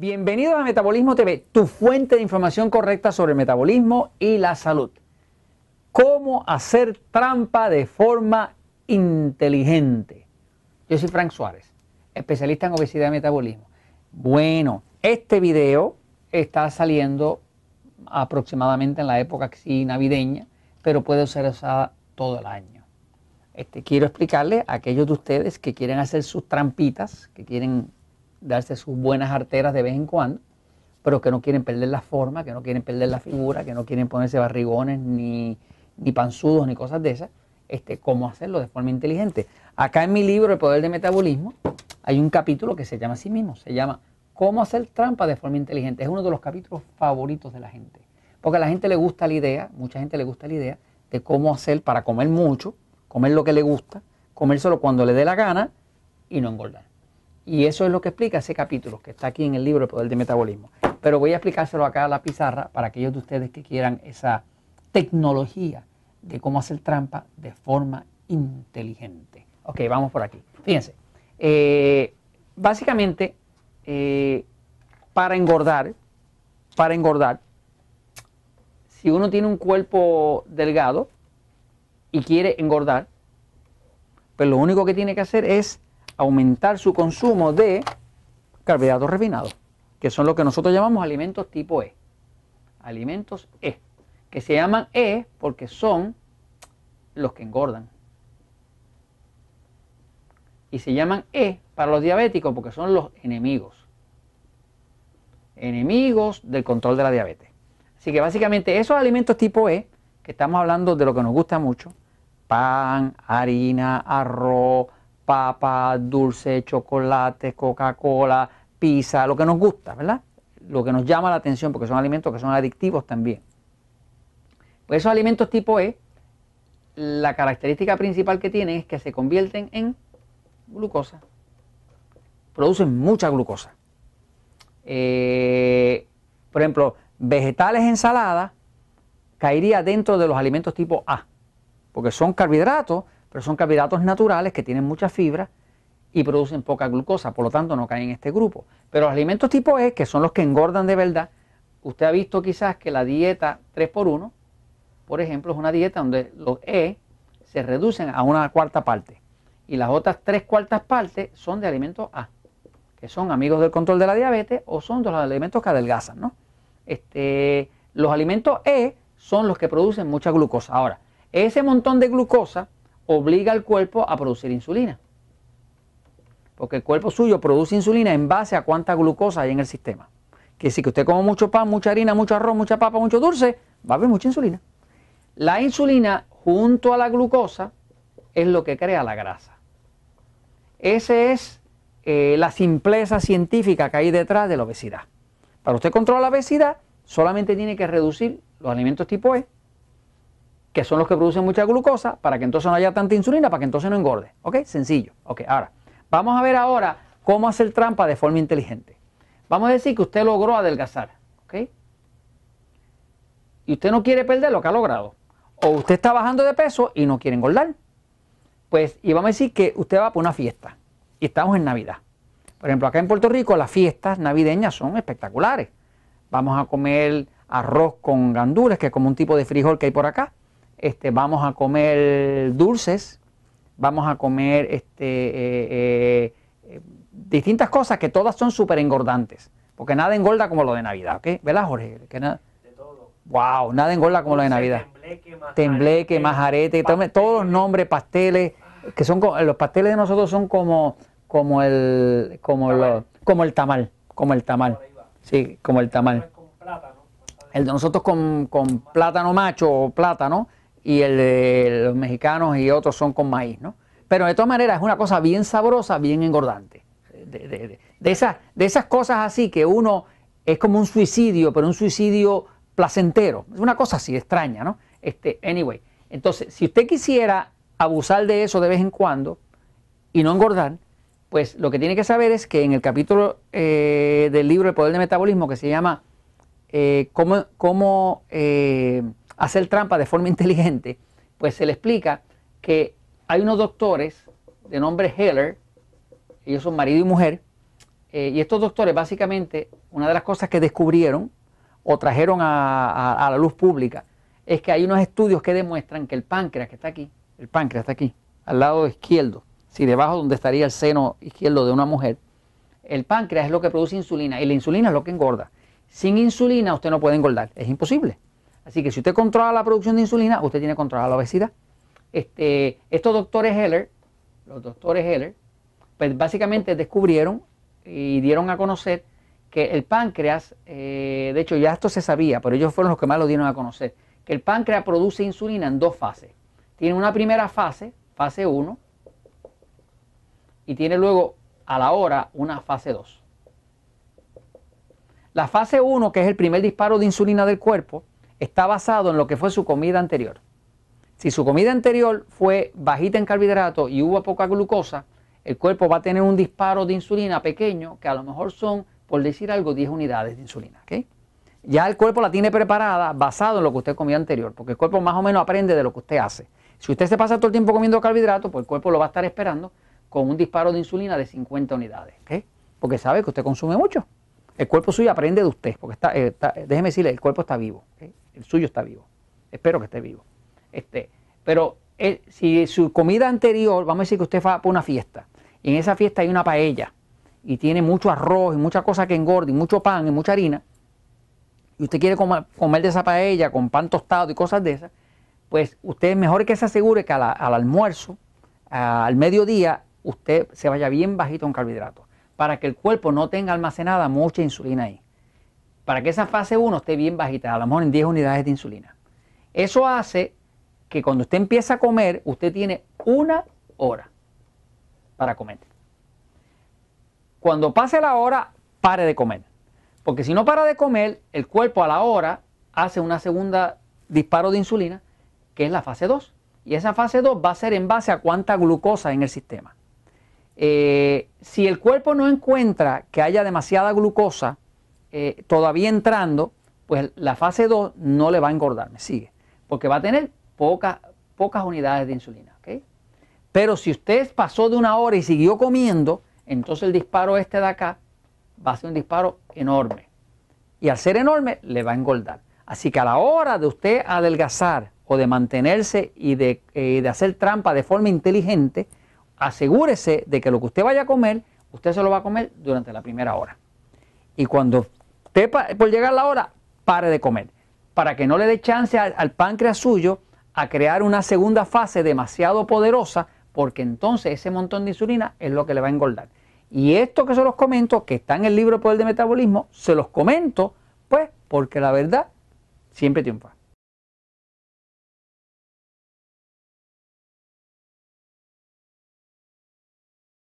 Bienvenidos a Metabolismo TV, tu fuente de información correcta sobre metabolismo y la salud. ¿Cómo hacer trampa de forma inteligente? Yo soy Frank Suárez, especialista en obesidad y metabolismo. Bueno, este video está saliendo aproximadamente en la época sí, navideña, pero puede ser usada todo el año. Este, quiero explicarle a aquellos de ustedes que quieren hacer sus trampitas, que quieren darse sus buenas arteras de vez en cuando, pero que no quieren perder la forma, que no quieren perder la figura, que no quieren ponerse barrigones ni, ni panzudos ni cosas de esas, este, cómo hacerlo de forma inteligente. Acá en mi libro El Poder del Metabolismo hay un capítulo que se llama así mismo, se llama Cómo hacer trampa de forma inteligente. Es uno de los capítulos favoritos de la gente, porque a la gente le gusta la idea, mucha gente le gusta la idea de cómo hacer para comer mucho, comer lo que le gusta, comérselo cuando le dé la gana y no engordar. Y eso es lo que explica ese capítulo que está aquí en el libro El Poder del Metabolismo. Pero voy a explicárselo acá a la pizarra para aquellos de ustedes que quieran esa tecnología de cómo hacer trampa de forma inteligente. Ok, vamos por aquí. Fíjense, eh, básicamente, eh, para engordar, para engordar, si uno tiene un cuerpo delgado y quiere engordar, pues lo único que tiene que hacer es aumentar su consumo de carbohidratos refinados, que son lo que nosotros llamamos alimentos tipo E. Alimentos E, que se llaman E porque son los que engordan. Y se llaman E para los diabéticos porque son los enemigos. Enemigos del control de la diabetes. Así que básicamente esos alimentos tipo E, que estamos hablando de lo que nos gusta mucho, pan, harina, arroz, papa, dulce, chocolate, Coca-Cola, pizza, lo que nos gusta, ¿verdad? Lo que nos llama la atención porque son alimentos que son adictivos también. Pues esos alimentos tipo E, la característica principal que tienen es que se convierten en glucosa. Producen mucha glucosa. Eh, por ejemplo, vegetales ensaladas caería dentro de los alimentos tipo A, porque son carbohidratos pero son carbohidratos naturales que tienen mucha fibra y producen poca glucosa, por lo tanto no caen en este grupo. Pero los alimentos tipo E, que son los que engordan de verdad, usted ha visto quizás que la dieta 3x1, por ejemplo, es una dieta donde los E se reducen a una cuarta parte y las otras tres cuartas partes son de alimentos A, que son amigos del control de la diabetes o son de los alimentos que adelgazan. ¿no? Este, los alimentos E son los que producen mucha glucosa. Ahora, ese montón de glucosa obliga al cuerpo a producir insulina. Porque el cuerpo suyo produce insulina en base a cuánta glucosa hay en el sistema. Que si usted come mucho pan, mucha harina, mucho arroz, mucha papa, mucho dulce, va a haber mucha insulina. La insulina junto a la glucosa es lo que crea la grasa. Esa es eh, la simpleza científica que hay detrás de la obesidad. Para usted controlar la obesidad, solamente tiene que reducir los alimentos tipo E que son los que producen mucha glucosa, para que entonces no haya tanta insulina, para que entonces no engorde. ¿Ok? Sencillo. Ok, ahora, vamos a ver ahora cómo hacer trampa de forma inteligente. Vamos a decir que usted logró adelgazar. ¿Ok? Y usted no quiere perder lo que ha logrado. O usted está bajando de peso y no quiere engordar. Pues, y vamos a decir que usted va por una fiesta. Y estamos en Navidad. Por ejemplo, acá en Puerto Rico las fiestas navideñas son espectaculares. Vamos a comer arroz con gandules, que es como un tipo de frijol que hay por acá este, vamos a comer dulces, vamos a comer este, eh, eh, distintas cosas que todas son súper engordantes, porque nada engorda como lo de Navidad, ¿ok? ¿Verdad, Jorge? Que nada, de todo. Wow, nada engorda como lo de Navidad. Tembleque, majarete, todos los nombres, pasteles, que son los pasteles de nosotros son como, como el, como, como el tamal, como el tamal. Sí, como el tamal. El de nosotros con, con plátano macho o plátano y el de los mexicanos y otros son con maíz, ¿no? Pero de todas maneras es una cosa bien sabrosa, bien engordante. De, esas, de esas cosas así que uno es como un suicidio, pero un suicidio placentero. Es una cosa así extraña, ¿no? Este, anyway, entonces, si usted quisiera abusar de eso de vez en cuando y no engordar, pues lo que tiene que saber es que en el capítulo eh, del libro El Poder del Metabolismo, que se llama eh, Cómo, cómo eh, hacer trampa de forma inteligente, pues se le explica que hay unos doctores de nombre Heller, ellos son marido y mujer, eh, y estos doctores básicamente, una de las cosas que descubrieron o trajeron a, la luz pública es que hay unos estudios que demuestran que el páncreas que está aquí, el páncreas está aquí, al lado izquierdo, si debajo donde estaría el seno izquierdo de una mujer, el páncreas es lo que produce insulina y la insulina es lo que engorda. Sin insulina usted no puede engordar, es imposible. Así que si usted controla la producción de insulina, usted tiene que controlar la obesidad. Este, estos doctores Heller, los doctores Heller, pues básicamente descubrieron y dieron a conocer que el páncreas, eh, de hecho ya esto se sabía, pero ellos fueron los que más lo dieron a conocer, que el páncreas produce insulina en dos fases. Tiene una primera fase, fase 1, y tiene luego a la hora una fase 2. La fase 1, que es el primer disparo de insulina del cuerpo, está basado en lo que fue su comida anterior. Si su comida anterior fue bajita en carbohidratos y hubo poca glucosa, el cuerpo va a tener un disparo de insulina pequeño, que a lo mejor son, por decir algo, 10 unidades de insulina. Ya el cuerpo la tiene preparada basado en lo que usted comió anterior, porque el cuerpo más o menos aprende de lo que usted hace. Si usted se pasa todo el tiempo comiendo carbohidratos, pues el cuerpo lo va a estar esperando con un disparo de insulina de 50 unidades, porque sabe que usted consume mucho. El cuerpo suyo aprende de usted, porque está, eh, déjeme decirle, el cuerpo está vivo, el suyo está vivo. Espero que esté vivo. Este, pero eh, si su comida anterior, vamos a decir que usted va para una fiesta, y en esa fiesta hay una paella y tiene mucho arroz y muchas cosas que engorden, y mucho pan y mucha harina, y usted quiere comer, de esa paella con pan tostado y cosas de esas, pues usted mejor que se asegure que al almuerzo, al mediodía, usted se vaya bien bajito en carbohidratos, para que el cuerpo no tenga almacenada mucha insulina ahí. Para que esa fase 1 esté bien bajita, a lo mejor en 10 unidades de insulina. Eso hace que cuando usted empieza a comer, usted tiene una hora para comer. Cuando pase la hora, pare de comer. Porque si no para de comer, el cuerpo a la hora hace una segunda disparo de insulina, que es la fase 2. Y esa fase 2 va a ser en base a cuánta glucosa en el sistema. Eh, si el cuerpo no encuentra que haya demasiada glucosa eh, todavía entrando, pues la fase 2 no le va a engordar, me sigue, porque va a tener pocas unidades de insulina. Pero si usted pasó de una hora y siguió comiendo, entonces el disparo este de acá va a ser un disparo enorme. Y al ser enorme, le va a engordar. Así que a la hora de usted adelgazar o de mantenerse y de, eh, de hacer trampa de forma inteligente, asegúrese de que lo que usted vaya a comer, usted se lo va a comer durante la primera hora. Y cuando por llegar la hora, pare de comer. Para que no le dé chance al páncreas suyo a crear una segunda fase demasiado poderosa porque entonces ese montón de insulina es lo que le va a engordar. Y esto que se los comento, que está en el libro Poder de Metabolismo, se los comento, pues porque la verdad siempre triunfa.